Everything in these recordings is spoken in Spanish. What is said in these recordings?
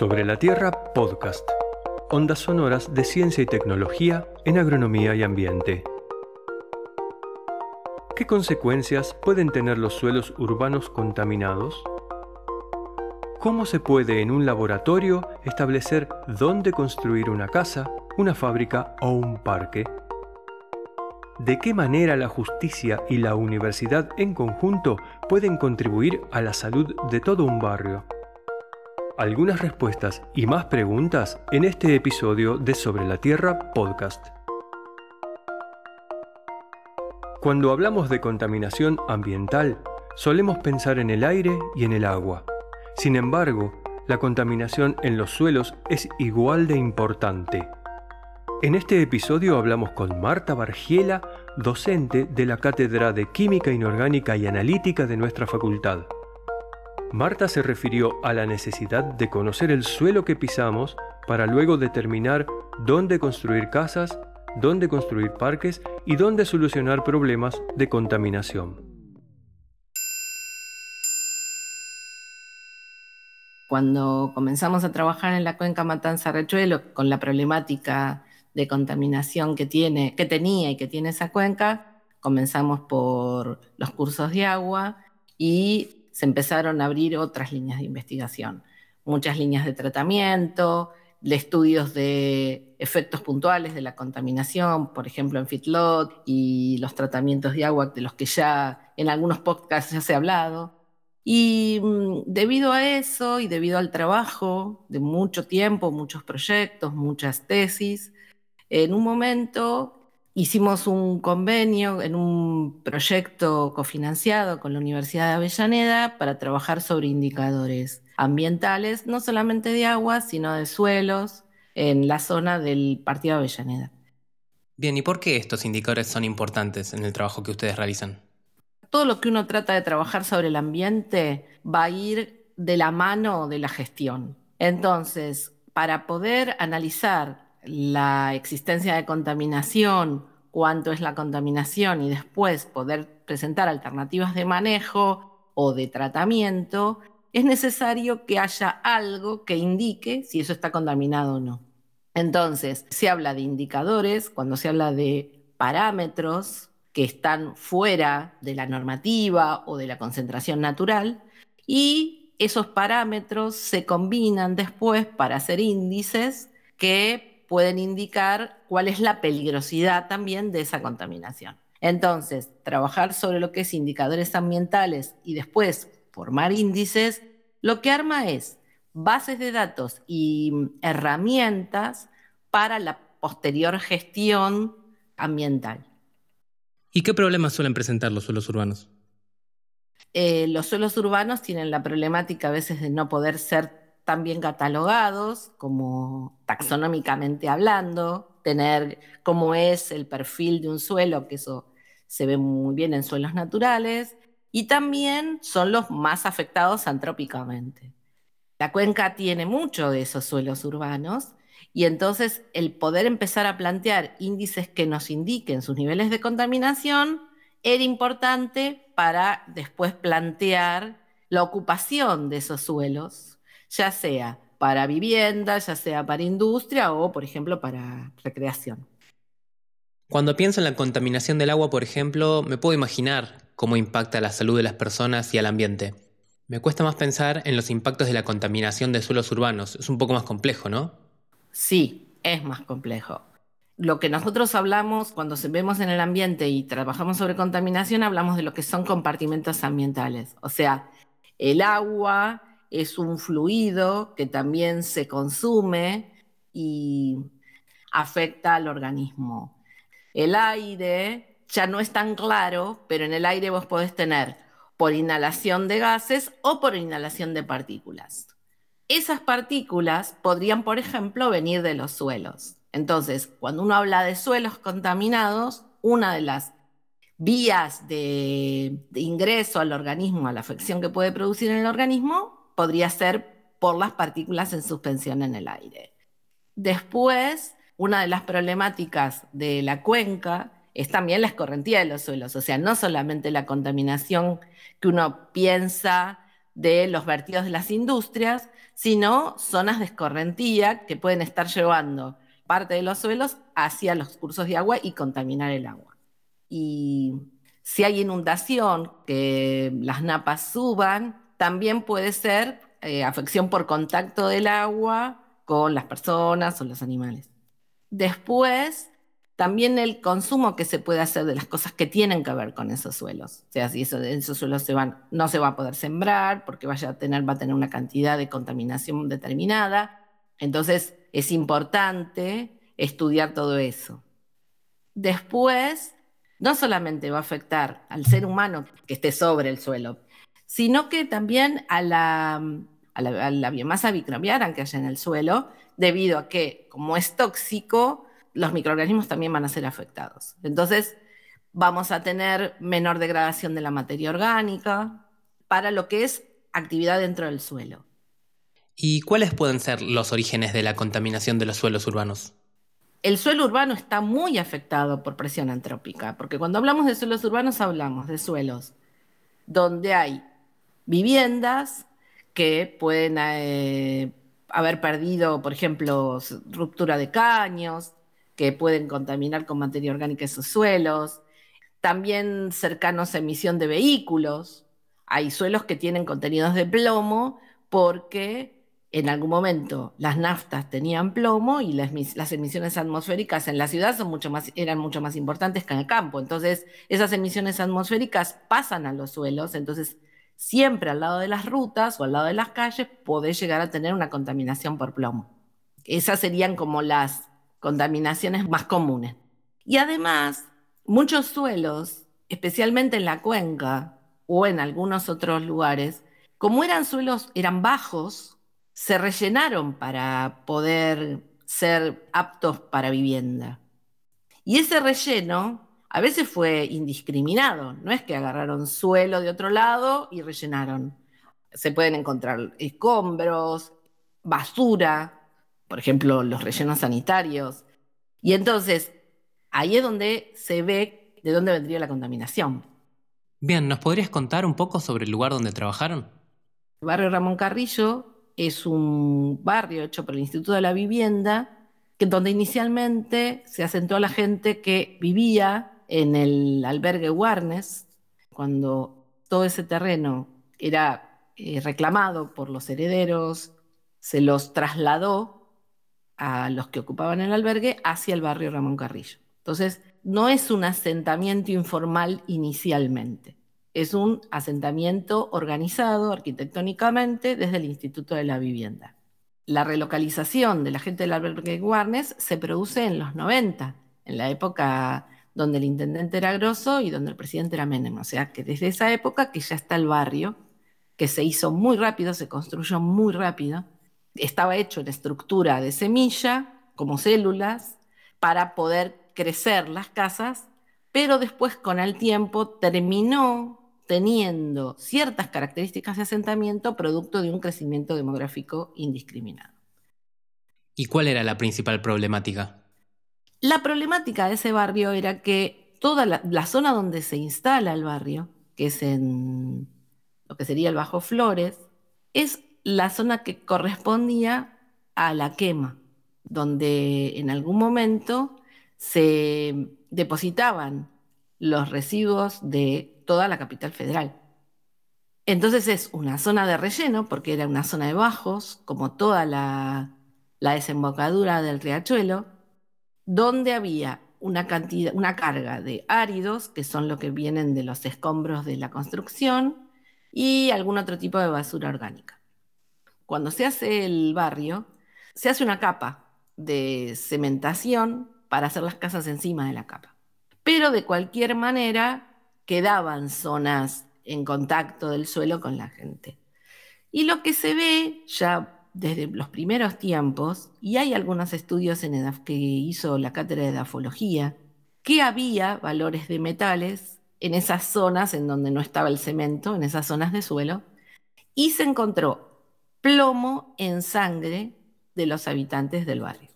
Sobre la Tierra Podcast. Ondas sonoras de ciencia y tecnología en agronomía y ambiente. ¿Qué consecuencias pueden tener los suelos urbanos contaminados? ¿Cómo se puede en un laboratorio establecer dónde construir una casa, una fábrica o un parque? ¿De qué manera la justicia y la universidad en conjunto pueden contribuir a la salud de todo un barrio? Algunas respuestas y más preguntas en este episodio de Sobre la Tierra podcast. Cuando hablamos de contaminación ambiental, solemos pensar en el aire y en el agua. Sin embargo, la contaminación en los suelos es igual de importante. En este episodio hablamos con Marta Bargiela, docente de la Cátedra de Química Inorgánica y Analítica de nuestra facultad. Marta se refirió a la necesidad de conocer el suelo que pisamos para luego determinar dónde construir casas, dónde construir parques y dónde solucionar problemas de contaminación. Cuando comenzamos a trabajar en la cuenca Matanza-Rechuelo con la problemática de contaminación que, tiene, que tenía y que tiene esa cuenca, comenzamos por los cursos de agua y se empezaron a abrir otras líneas de investigación, muchas líneas de tratamiento, de estudios de efectos puntuales de la contaminación, por ejemplo en Fitlot y los tratamientos de agua de los que ya en algunos podcasts ya se ha hablado. Y mm, debido a eso y debido al trabajo de mucho tiempo, muchos proyectos, muchas tesis, en un momento hicimos un convenio en un proyecto cofinanciado con la Universidad de Avellaneda para trabajar sobre indicadores ambientales, no solamente de agua, sino de suelos en la zona del Partido de Avellaneda. Bien, ¿y por qué estos indicadores son importantes en el trabajo que ustedes realizan? Todo lo que uno trata de trabajar sobre el ambiente va a ir de la mano de la gestión. Entonces, para poder analizar la existencia de contaminación, cuánto es la contaminación y después poder presentar alternativas de manejo o de tratamiento, es necesario que haya algo que indique si eso está contaminado o no. Entonces, se habla de indicadores, cuando se habla de parámetros que están fuera de la normativa o de la concentración natural, y esos parámetros se combinan después para hacer índices que pueden indicar cuál es la peligrosidad también de esa contaminación. Entonces, trabajar sobre lo que es indicadores ambientales y después formar índices, lo que arma es bases de datos y herramientas para la posterior gestión ambiental. ¿Y qué problemas suelen presentar los suelos urbanos? Eh, los suelos urbanos tienen la problemática a veces de no poder ser también catalogados, como taxonómicamente hablando, tener cómo es el perfil de un suelo, que eso se ve muy bien en suelos naturales, y también son los más afectados antrópicamente. La cuenca tiene mucho de esos suelos urbanos y entonces el poder empezar a plantear índices que nos indiquen sus niveles de contaminación era importante para después plantear la ocupación de esos suelos ya sea para vivienda, ya sea para industria o, por ejemplo, para recreación. Cuando pienso en la contaminación del agua, por ejemplo, me puedo imaginar cómo impacta la salud de las personas y al ambiente. Me cuesta más pensar en los impactos de la contaminación de suelos urbanos. Es un poco más complejo, ¿no? Sí, es más complejo. Lo que nosotros hablamos cuando vemos en el ambiente y trabajamos sobre contaminación, hablamos de lo que son compartimentos ambientales. O sea, el agua, es un fluido que también se consume y afecta al organismo. El aire ya no es tan claro, pero en el aire vos podés tener por inhalación de gases o por inhalación de partículas. Esas partículas podrían, por ejemplo, venir de los suelos. Entonces, cuando uno habla de suelos contaminados, una de las vías de, ingreso al organismo, a la afección que puede producir en el organismo, podría ser por las partículas en suspensión en el aire. Después, una de las problemáticas de la cuenca es también la escorrentía de los suelos, o sea, no solamente la contaminación que uno piensa de los vertidos de las industrias, sino zonas de escorrentía que pueden estar llevando parte de los suelos hacia los cursos de agua y contaminar el agua. Y si hay inundación, que las napas suban, también puede ser eh, afección por contacto del agua con las personas o los animales. Después, también el consumo que se puede hacer de las cosas que tienen que ver con esos suelos. O sea, si esos suelos se no se va a poder sembrar porque vaya a tener, va a tener una cantidad de contaminación determinada. Entonces, es importante estudiar todo eso. Después, no solamente va a afectar al ser humano que esté sobre el suelo, sino que también a la, a la, biomasa microbiana que haya en el suelo, debido a que, como es tóxico, los microorganismos también van a ser afectados. Entonces, vamos a tener menor degradación de la materia orgánica para lo que es actividad dentro del suelo. ¿Y cuáles pueden ser los orígenes de la contaminación de los suelos urbanos? El suelo urbano está muy afectado por presión antrópica, porque cuando hablamos de suelos urbanos hablamos de suelos donde hay viviendas que pueden eh, haber perdido, por ejemplo, ruptura de caños, que pueden contaminar con materia orgánica esos suelos. También cercanos a emisión de vehículos. Hay suelos que tienen contenidos de plomo porque en algún momento las naftas tenían plomo y las, emisiones atmosféricas en la ciudad son mucho más, eran mucho más importantes que en el campo. Entonces, esas emisiones atmosféricas pasan a los suelos, entonces siempre al lado de las rutas o al lado de las calles podés llegar a tener una contaminación por plomo. Esas serían como las contaminaciones más comunes. Y además, muchos suelos, especialmente en la cuenca o en algunos otros lugares, como eran suelos, eran bajos, se rellenaron para poder ser aptos para vivienda. Y ese relleno a veces fue indiscriminado, no es que agarraron suelo de otro lado y rellenaron. Se pueden encontrar escombros, basura, por ejemplo, los rellenos sanitarios. Y entonces, ahí es donde se ve de dónde vendría la contaminación. Bien, ¿nos podrías contar un poco sobre el lugar donde trabajaron? El barrio Ramón Carrillo es un barrio hecho por el Instituto de la Vivienda, que donde inicialmente se asentó la gente que vivía en el albergue Warnes, cuando todo ese terreno era eh, reclamado por los herederos, se los trasladó a los que ocupaban el albergue hacia el barrio Ramón Carrillo. Entonces, no es un asentamiento informal inicialmente, es un asentamiento organizado arquitectónicamente desde el Instituto de la Vivienda. La relocalización de la gente del albergue Guarnes se produce en los 90, en la época donde el intendente era Grosso y donde el presidente era Menem. O sea que desde esa época que ya está el barrio, que se hizo muy rápido, se construyó muy rápido, estaba hecho en estructura de semilla, como células, para poder crecer las casas, pero después con el tiempo terminó teniendo ciertas características de asentamiento producto de un crecimiento demográfico indiscriminado. ¿Y cuál era la principal problemática? La problemática de ese barrio era que toda la, zona donde se instala el barrio, que es en lo que sería el Bajo Flores, es la zona que correspondía a la quema, donde en algún momento se depositaban los residuos de toda la capital federal. Entonces es una zona de relleno, porque era una zona de bajos, como toda la, desembocadura del riachuelo, donde había una cantidad, una carga de áridos, que son lo que vienen de los escombros de la construcción, y algún otro tipo de basura orgánica cuando se hace el barrio, se hace una capa de cementación para hacer las casas encima de la capa. Pero de cualquier manera quedaban zonas en contacto del suelo con la gente. Y lo que se ve ya desde los primeros tiempos, y hay algunos estudios en que hizo la cátedra de edafología, que había valores de metales en esas zonas en donde no estaba el cemento, en esas zonas de suelo, y se encontró plomo en sangre de los habitantes del barrio.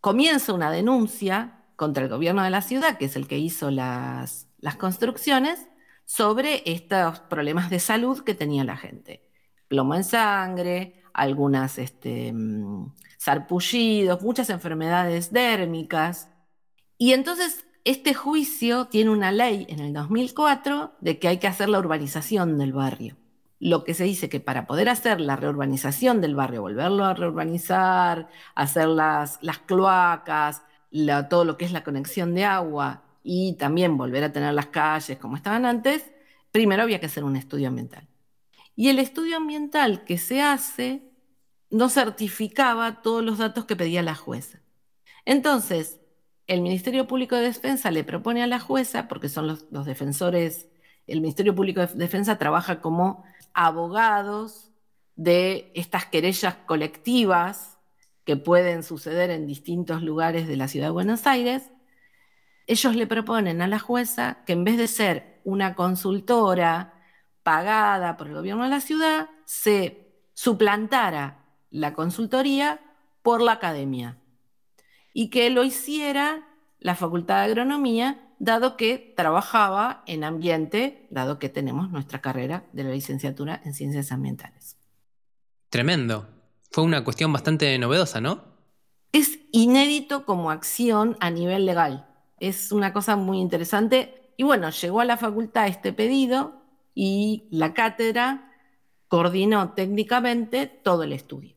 Comienza una denuncia contra el gobierno de la ciudad, que es el que hizo las, las construcciones, sobre estos problemas de salud que tenía la gente. Plomo en sangre, algunas este, mm, sarpullidos, muchas enfermedades dérmicas. Y entonces este juicio tiene una ley en el 2004 de que hay que hacer la urbanización del barrio. Lo que se dice que para poder hacer la reurbanización del barrio, volverlo a reurbanizar, hacer las, las cloacas, todo lo que es la conexión de agua y también volver a tener las calles como estaban antes, primero había que hacer un estudio ambiental. Y el estudio ambiental que se hace no certificaba todos los datos que pedía la jueza. Entonces, el Ministerio Público de Defensa le propone a la jueza, porque son los, defensores, el Ministerio Público de Defensa trabaja como abogados de estas querellas colectivas que pueden suceder en distintos lugares de la ciudad de Buenos Aires, ellos le proponen a la jueza que en vez de ser una consultora pagada por el gobierno de la ciudad, se suplantara la consultoría por la academia y que lo hiciera la Facultad de Agronomía, dado que trabajaba en ambiente, dado que tenemos nuestra carrera de la licenciatura en ciencias ambientales. Tremendo. Fue una cuestión bastante novedosa, ¿no? Es inédito como acción a nivel legal. Es una cosa muy interesante. Y bueno, llegó a la facultad este pedido y la cátedra coordinó técnicamente todo el estudio.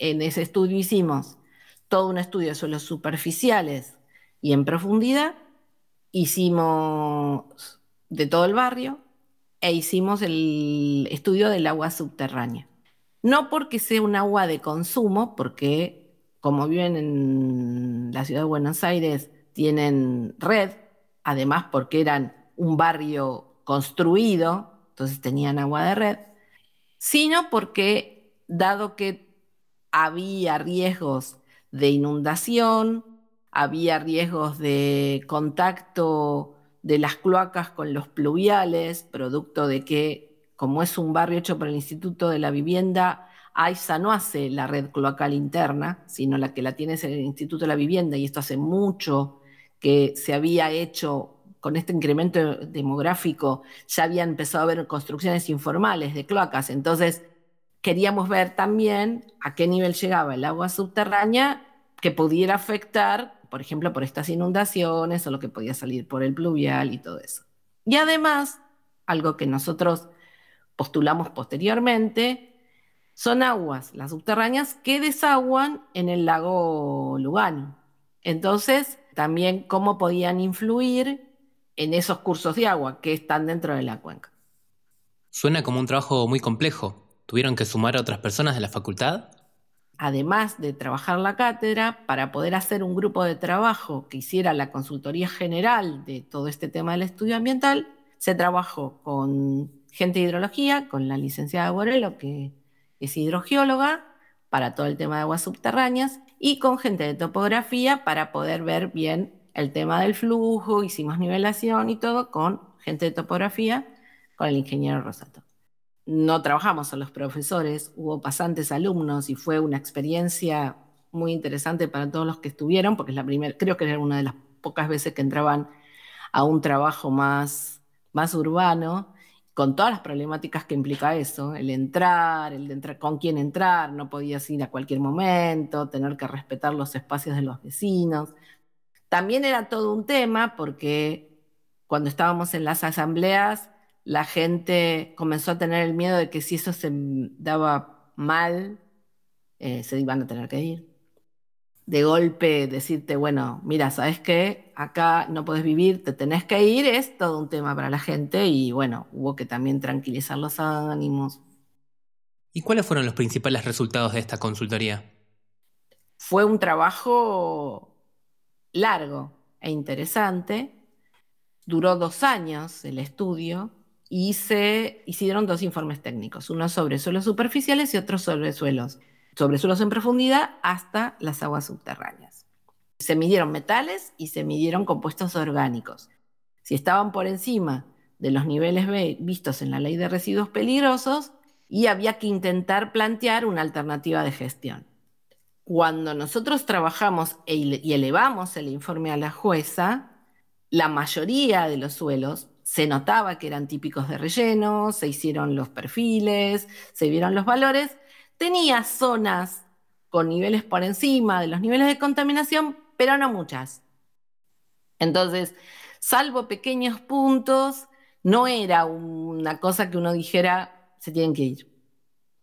En ese estudio hicimos todo un estudio de suelos superficiales y en profundidad. Hicimos de todo el barrio e hicimos el estudio del agua subterránea. No porque sea un agua de consumo, porque como viven en la ciudad de Buenos Aires, tienen red, además porque eran un barrio construido, entonces tenían agua de red, sino porque dado que había riesgos de inundación, había riesgos de contacto de las cloacas con los pluviales, producto de que como es un barrio hecho por el Instituto de la Vivienda, AISA no hace la red cloacal interna, sino la que la tiene es el Instituto de la Vivienda, y esto hace mucho que se había hecho con este incremento demográfico, ya había empezado a haber construcciones informales de cloacas, entonces queríamos ver también a qué nivel llegaba el agua subterránea que pudiera afectar, por ejemplo, por estas inundaciones o lo que podía salir por el pluvial y todo eso. Y además, algo que nosotros postulamos posteriormente, son aguas, las subterráneas, que desaguan en el lago Lugano. Entonces, también cómo podían influir en esos cursos de agua que están dentro de la cuenca. Suena como un trabajo muy complejo. ¿Tuvieron que sumar a otras personas de la facultad? Además de trabajar la cátedra, para poder hacer un grupo de trabajo que hiciera la consultoría general de todo este tema del estudio ambiental, se trabajó con gente de hidrología, con la licenciada Borelo, que es hidrogeóloga, para todo el tema de aguas subterráneas, y con gente de topografía para poder ver bien el tema del flujo, hicimos nivelación y todo con gente de topografía, con el ingeniero Rosato. No trabajamos a los profesores, hubo pasantes alumnos y fue una experiencia muy interesante para todos los que estuvieron, porque es la primera, creo que era una de las pocas veces que entraban a un trabajo más, más urbano con todas las problemáticas que implica eso, el entrar, el entrar, con quién entrar, no podías ir a cualquier momento, tener que respetar los espacios de los vecinos. También era todo un tema porque cuando estábamos en las asambleas, la gente comenzó a tener el miedo de que si eso se daba mal, eh, se iban a tener que ir de golpe decirte, bueno, mira, ¿sabes qué? Acá no puedes vivir, te tenés que ir, es todo un tema para la gente y bueno, hubo que también tranquilizar los ánimos. ¿Y cuáles fueron los principales resultados de esta consultoría? Fue un trabajo largo e interesante. Duró dos años el estudio y se hicieron dos informes técnicos, uno sobre suelos superficiales y otro sobre suelos sobre suelos en profundidad hasta las aguas subterráneas. Se midieron metales y se midieron compuestos orgánicos. Si estaban por encima de los niveles vistos en la ley de residuos peligrosos, y había que intentar plantear una alternativa de gestión. Cuando nosotros trabajamos e y elevamos el informe a la jueza, la mayoría de los suelos se notaba que eran típicos de relleno, se hicieron los perfiles, se vieron los valores, tenía zonas con niveles por encima de los niveles de contaminación, pero no muchas. Entonces, salvo pequeños puntos, no era una cosa que uno dijera, se tienen que ir.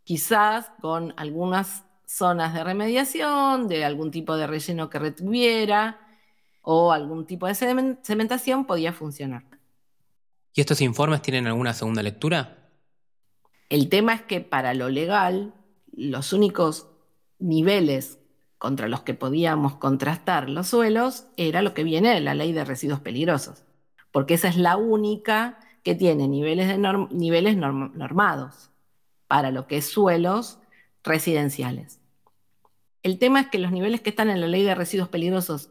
Quizás con algunas zonas de remediación, de algún tipo de relleno que retuviera o algún tipo de cementación podía funcionar. ¿Y estos informes tienen alguna segunda lectura? El tema es que para lo legal, los únicos niveles contra los que podíamos contrastar los suelos era lo que viene de la ley de residuos peligrosos, porque esa es la única que tiene niveles, de niveles normados para lo que es suelos residenciales. El tema es que los niveles que están en la ley de residuos peligrosos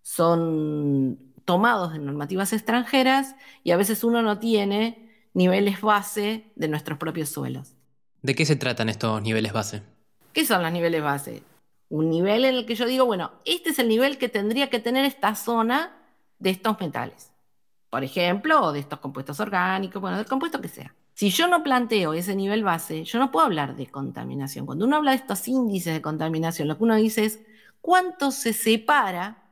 son tomados de normativas extranjeras y a veces uno no tiene niveles base de nuestros propios suelos. ¿De qué se tratan estos niveles base? ¿Qué son los niveles base? Un nivel en el que yo digo, bueno, este es el nivel que tendría que tener esta zona de estos metales. Por ejemplo, o de estos compuestos orgánicos, bueno, del compuesto que sea. Si yo no planteo ese nivel base, yo no puedo hablar de contaminación. Cuando uno habla de estos índices de contaminación, lo que uno dice es cuánto se separa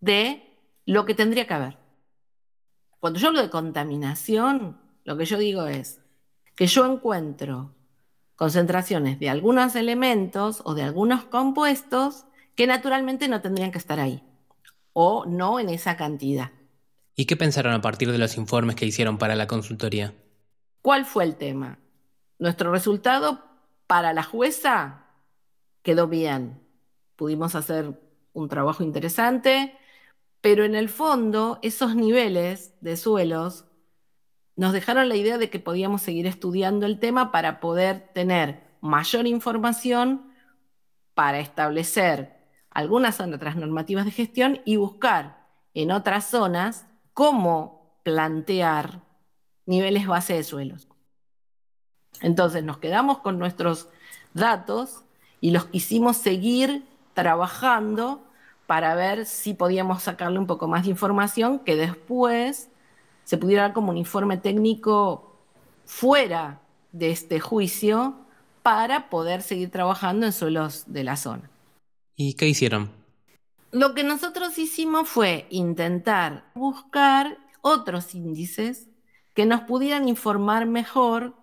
de lo que tendría que haber. Cuando yo hablo de contaminación, lo que yo digo es que yo encuentro concentraciones de algunos elementos o de algunos compuestos que naturalmente no tendrían que estar ahí o no en esa cantidad. ¿Y qué pensaron a partir de los informes que hicieron para la consultoría? ¿Cuál fue el tema? Nuestro resultado para la jueza quedó bien. Pudimos hacer un trabajo interesante, pero en el fondo, esos niveles de suelos nos dejaron la idea de que podíamos seguir estudiando el tema para poder tener mayor información para establecer algunas otras normativas de gestión y buscar en otras zonas cómo plantear niveles base de suelos. Entonces nos quedamos con nuestros datos y los quisimos seguir trabajando para ver si podíamos sacarle un poco más de información que después se pudiera dar como un informe técnico fuera de este juicio para poder seguir trabajando en suelos de la zona. ¿Y qué hicieron? Lo que nosotros hicimos fue intentar buscar otros índices que nos pudieran informar mejor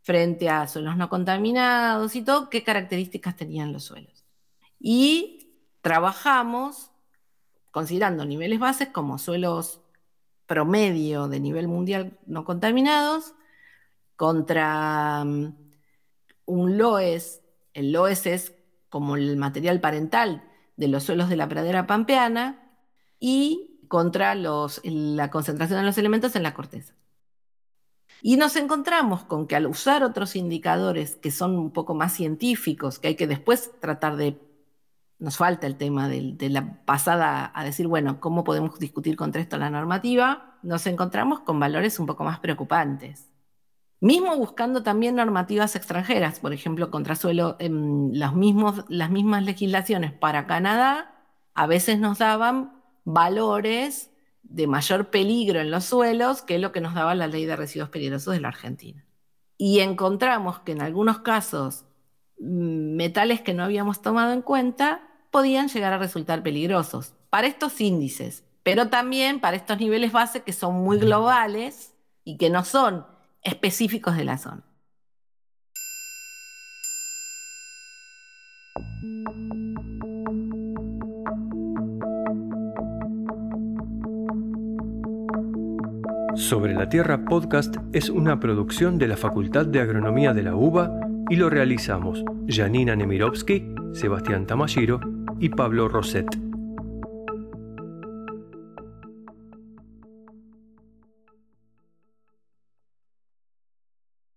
frente a suelos no contaminados y todo, qué características tenían los suelos. Y trabajamos considerando niveles bases como suelos promedio de nivel mundial no contaminados contra mm, un LOES. El LOES es como el material parental de los suelos de la pradera pampeana y contra la concentración de los elementos en la corteza. Y nos encontramos con que al usar otros indicadores que son un poco más científicos, que hay que después tratar de nos falta el tema de, la pasada a decir, bueno, ¿cómo podemos discutir contra esto la normativa? Nos encontramos con valores un poco más preocupantes. Mismo buscando también normativas extranjeras, por ejemplo, contra suelo, em, las mismas legislaciones para Canadá a veces nos daban valores de mayor peligro en los suelos que lo que nos daba la ley de residuos peligrosos de la Argentina. Y encontramos que en algunos casos metales que no habíamos tomado en cuenta podían llegar a resultar peligrosos para estos índices, pero también para estos niveles base que son muy globales y que no son específicos de la zona. Sobre la Tierra Podcast es una producción de la Facultad de Agronomía de la UBA y lo realizamos Janina Nemirovsky, Sebastián Tamashiro y Pablo Roset.